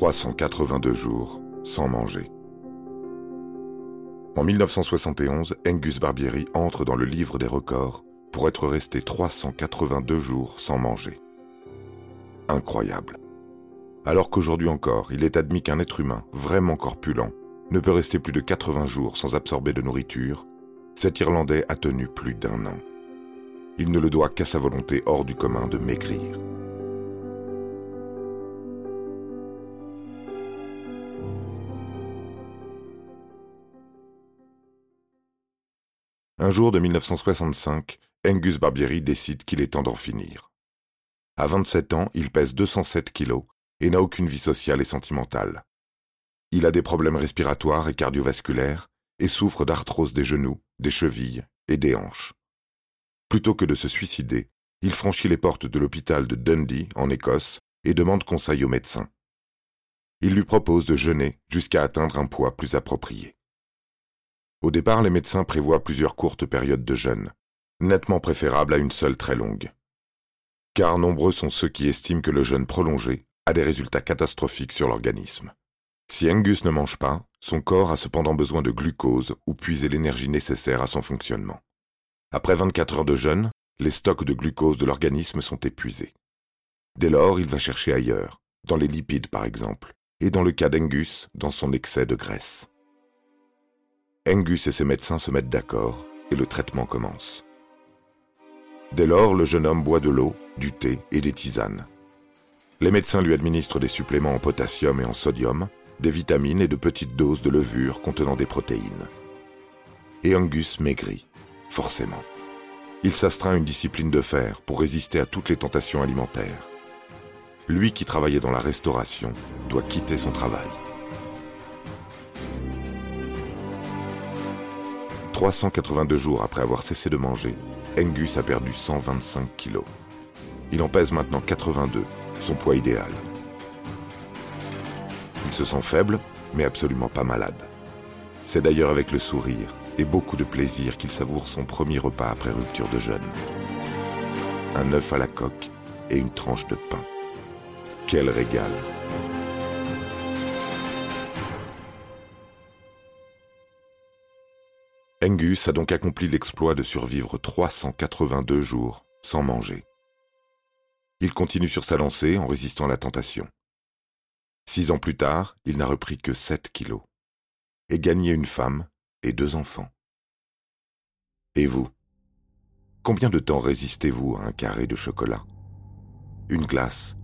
382 jours sans manger. En 1971, Angus Barbieri entre dans le livre des records pour être resté 382 jours sans manger. Incroyable. Alors qu'aujourd'hui encore, il est admis qu'un être humain vraiment corpulent ne peut rester plus de 80 jours sans absorber de nourriture, cet Irlandais a tenu plus d'un an. Il ne le doit qu'à sa volonté hors du commun de maigrir. Un jour de 1965, Angus Barbieri décide qu'il est temps d'en finir. À 27 ans, il pèse 207 kilos et n'a aucune vie sociale et sentimentale. Il a des problèmes respiratoires et cardiovasculaires et souffre d'arthrose des genoux, des chevilles et des hanches. Plutôt que de se suicider, il franchit les portes de l'hôpital de Dundee, en Écosse, et demande conseil au médecin. Il lui propose de jeûner jusqu'à atteindre un poids plus approprié. Au départ, les médecins prévoient plusieurs courtes périodes de jeûne, nettement préférables à une seule très longue. Car nombreux sont ceux qui estiment que le jeûne prolongé a des résultats catastrophiques sur l'organisme. Si Angus ne mange pas, son corps a cependant besoin de glucose ou puiser l'énergie nécessaire à son fonctionnement. Après 24 heures de jeûne, les stocks de glucose de l'organisme sont épuisés. Dès lors, il va chercher ailleurs, dans les lipides par exemple, et dans le cas d'Angus, dans son excès de graisse. Angus et ses médecins se mettent d'accord et le traitement commence. Dès lors, le jeune homme boit de l'eau, du thé et des tisanes. Les médecins lui administrent des suppléments en potassium et en sodium, des vitamines et de petites doses de levure contenant des protéines. Et Angus maigrit, forcément. Il s'astreint une discipline de fer pour résister à toutes les tentations alimentaires. Lui qui travaillait dans la restauration doit quitter son travail. 382 jours après avoir cessé de manger, Angus a perdu 125 kilos. Il en pèse maintenant 82, son poids idéal. Il se sent faible, mais absolument pas malade. C'est d'ailleurs avec le sourire et beaucoup de plaisir qu'il savoure son premier repas après rupture de jeûne. Un œuf à la coque et une tranche de pain. Quel régal Angus a donc accompli l'exploit de survivre 382 jours sans manger. Il continue sur sa lancée en résistant à la tentation. Six ans plus tard, il n'a repris que 7 kilos et gagné une femme et deux enfants. Et vous? Combien de temps résistez-vous à un carré de chocolat? Une glace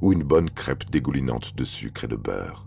Ou une bonne crêpe dégoulinante de sucre et de beurre?